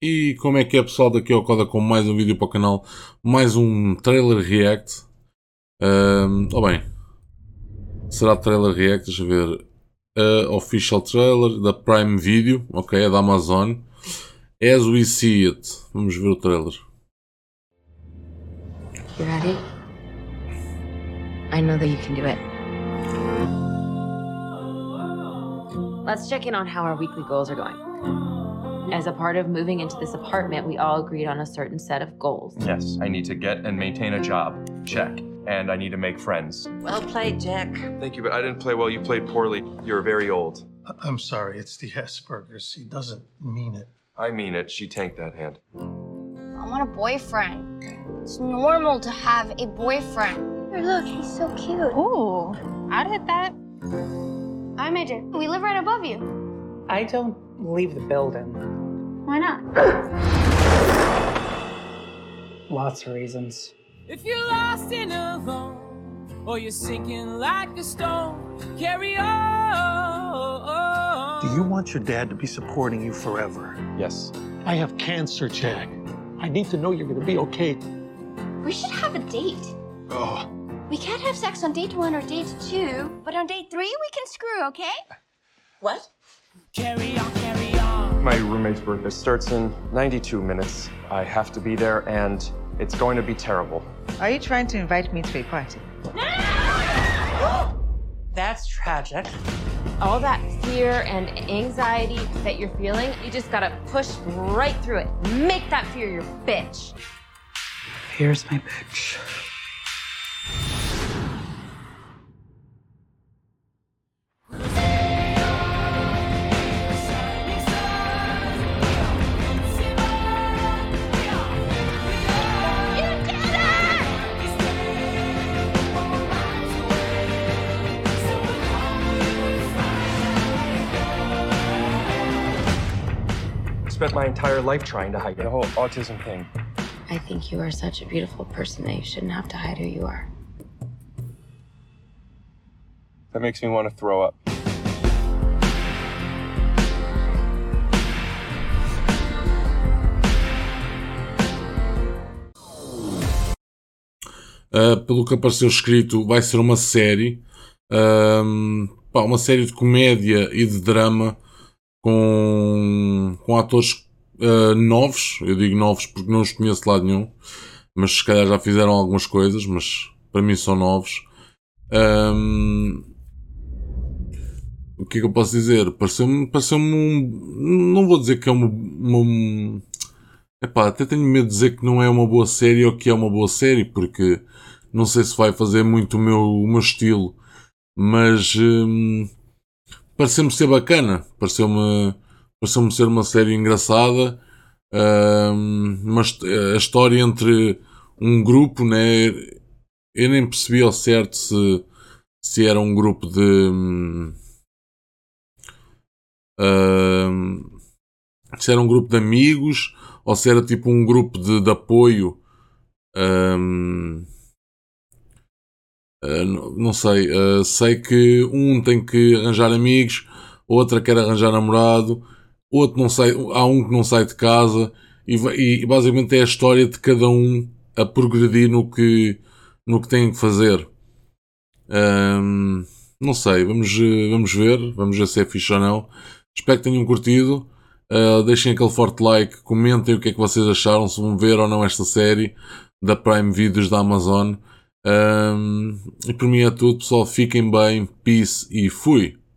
E como é que é pessoal, daqui ao Coda com mais um vídeo para o canal, mais um trailer react. Um, oh bem, será trailer react, deixa eu ver. Uh, official trailer da Prime Video, ok, é da Amazon. As we see it. Vamos ver o trailer. You ready? I know that you can do it. Let's check in on how our weekly goals are going. As a part of moving into this apartment, we all agreed on a certain set of goals. Yes, I need to get and maintain a job. Check. And I need to make friends. Well played, Jack. Thank you, but I didn't play well. You played poorly. You're very old. I- I'm sorry, it's the Asperger's. He doesn't mean it. I mean it. She tanked that hand. I want a boyfriend. It's normal to have a boyfriend. Here, look, he's so cute. Ooh, I'd hit that. I'm AJ. We live right above you. I don't leave the building. Why not? Lots of reasons. If you're lost and alone, or you're sinking like a stone, carry on. Do you want your dad to be supporting you forever? Yes. I have cancer, Jack. I need to know you're gonna be okay. We should have a date. Oh, We can't have sex on date one or date two, but on date three we can screw, okay? What? Carry on, carry on. My roommate's birthday starts in 92 minutes. I have to be there, and it's going to be terrible. Are you trying to invite me to a party? That's tragic. All that fear and anxiety that you're feeling, you just gotta push right through it. Make that fear your bitch. Here's my bitch. Spent my entire life trying to hide the whole autism thing. I think you are such a beautiful person that you shouldn't have to hide who you are. That makes me want to throw up. Uh, pelo que apareceu escrito, vai ser uma série. Pá, uma série de comédia e de drama com, com atores uh, novos. Eu digo novos porque não os conheço de lado nenhum. Mas se calhar já fizeram algumas coisas, mas para mim são novos. Ahm, o que é que eu posso dizer? Pareceu-me pareceu um. Não vou dizer que é uma. uma Epá, até tenho medo de dizer que não é uma boa série ou que é uma boa série, porque não sei se vai fazer muito o meu, o meu estilo, mas hum, pareceu-me ser bacana, pareceu-me pareceu ser uma série engraçada, hum, mas a história entre um grupo, né? Eu nem percebi ao certo se, se era um grupo de. se era um grupo de amigos ou se era tipo um grupo de, de apoio. Ah, não não sei. ah, sei que um tem que arranjar amigos, outra quer arranjar namorado, outro não sai, há um que não sai de casa e, e basicamente é a história de cada um a progredir no que, no que tem que fazer. Hum, não sei, vamos, eh, vamos ver, vamos ver se é fixe ou não. Espero que tenham curtido. Uh, deixem aquele forte like, comentem o que é que vocês acharam, se vão ver ou não esta série da Prime Videos da Amazon. Um, e por mim é tudo, pessoal. Fiquem bem, peace e fui!